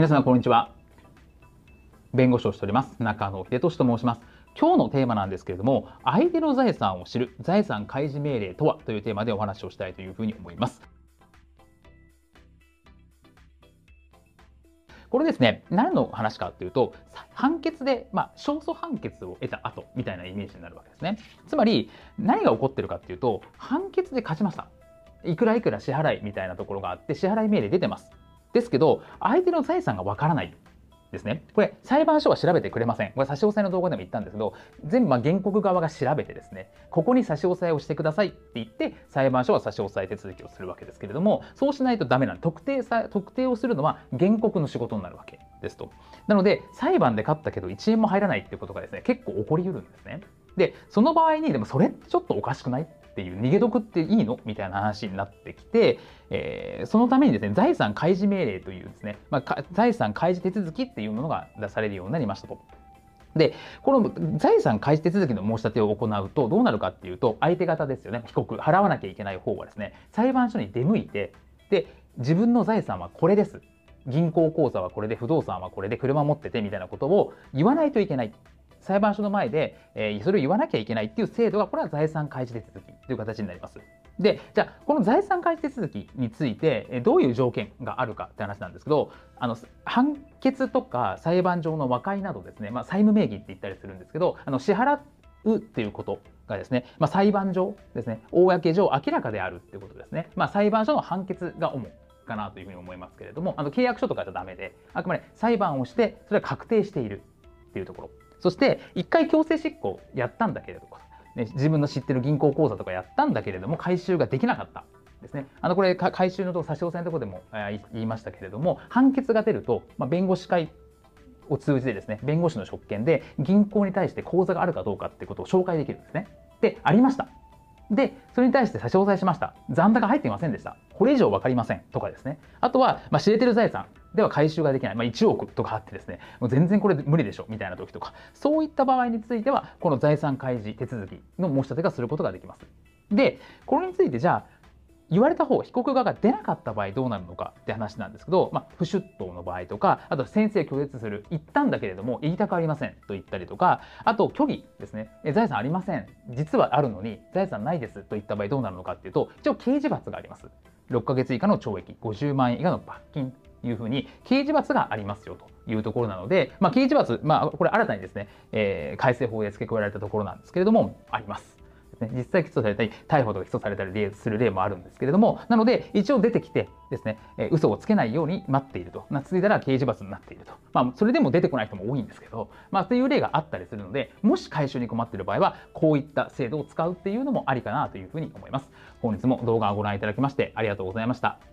皆さんこんにちは弁護士をしております中野秀俊と申します今日のテーマなんですけれども相手の財産を知る財産開示命令とはというテーマでお話をしたいというふうに思いますこれですね、何の話かというと、判決で、まあ、勝訴判決を得た後みたいなイメージになるわけですね。つまり、何が起こってるかっていうと、判決で勝ちました。いくらいくら支払いみたいなところがあって、支払い命令出てます。ですけど、相手の財産がわからない。ですね。これ、裁判所は調べてくれません。これ、差し押さえの動画でも言ったんですけど、全部、ま原告側が調べてですね、ここに差し押さえをしてくださいって言って、裁判所は差し押さえ手続きをするわけですけれども、そうしないとダメなの。特定さ、特定をするのは原告の仕事になるわけですと。なので、裁判で勝ったけど1円も入らないっていうことがですね、結構起こりうるんですね。で、その場合に、でもそれちょっとおかしくないっていう逃げ得っていいの？みたいな話になってきて、えー、そのためにですね財産開示命令というですね、まあ、財産開示手続きっていうものが出されるようになりましたと。で、この財産開示手続きの申し立てを行うとどうなるかっていうと相手方ですよね被告払わなきゃいけない方はですね裁判所に出向いてで自分の財産はこれです。銀行口座はこれで不動産はこれで車持っててみたいなことを言わないといけない。裁判所の前で、えー、それを言わなきゃいけないっていう制度がこれは財産開示手続きという形になります。で、じゃあ、この財産開示手続きについて、どういう条件があるかって話なんですけど、あの判決とか裁判上の和解などですね、まあ、債務名義って言ったりするんですけど、あの支払うっていうことがですね、まあ、裁判上ですね、公上明らかであるっていうことですね。まあ、裁判所の判決が主かなというふうに思いますけれども、あの契約書とかじゃダメで、あくまで裁判をして、それは確定しているっていうところ。そして、一回強制執行やったんだけれども、ね、自分の知ってる銀行口座とかやったんだけれども、回収ができなかった。ですね。あの、これ、回収のとこ、差し押さえのところでも言いましたけれども、判決が出ると、まあ、弁護士会を通じてですね、弁護士の職権で銀行に対して口座があるかどうかってことを紹介できるんですね。で、ありました。で、それに対して差し押さえしました。残高入っていませんでした。これ以上分かりません。とかですね。あとは、まあ、知れてる財産では回収ができない。まあ、1億とかあってですね、もう全然これ無理でしょ。みたいな時とか、そういった場合については、この財産開示手続きの申し立てがすることができます。で、これについてじゃあ、言われた方、被告側が出なかった場合どうなるのかって話なんですけど、まあ、不出頭の場合とか、あと先生拒絶する、言ったんだけれども言いたくありませんと言ったりとか、あと虚偽ですね、財産ありません、実はあるのに財産ないですといった場合どうなるのかっていうと、一応刑事罰があります。6ヶ月以下の懲役、50万円以下の罰金いうふうに刑事罰がありますよというところなので、まあ、刑事罰、まあ、これ新たにですね、えー、改正法で付け加えられたところなんですけれども、あります。実際起訴されたり、逮捕とか起訴されたりする例もあるんですけれども、なので、一応出てきてですね、えー、嘘をつけないように待っていると。続いたら刑事罰になっていると。まあ、それでも出てこない人も多いんですけど、まあ、という例があったりするので、もし回収に困っている場合は、こういった制度を使うっていうのもありかなというふうに思います。本日も動画をご覧いただきましてありがとうございました。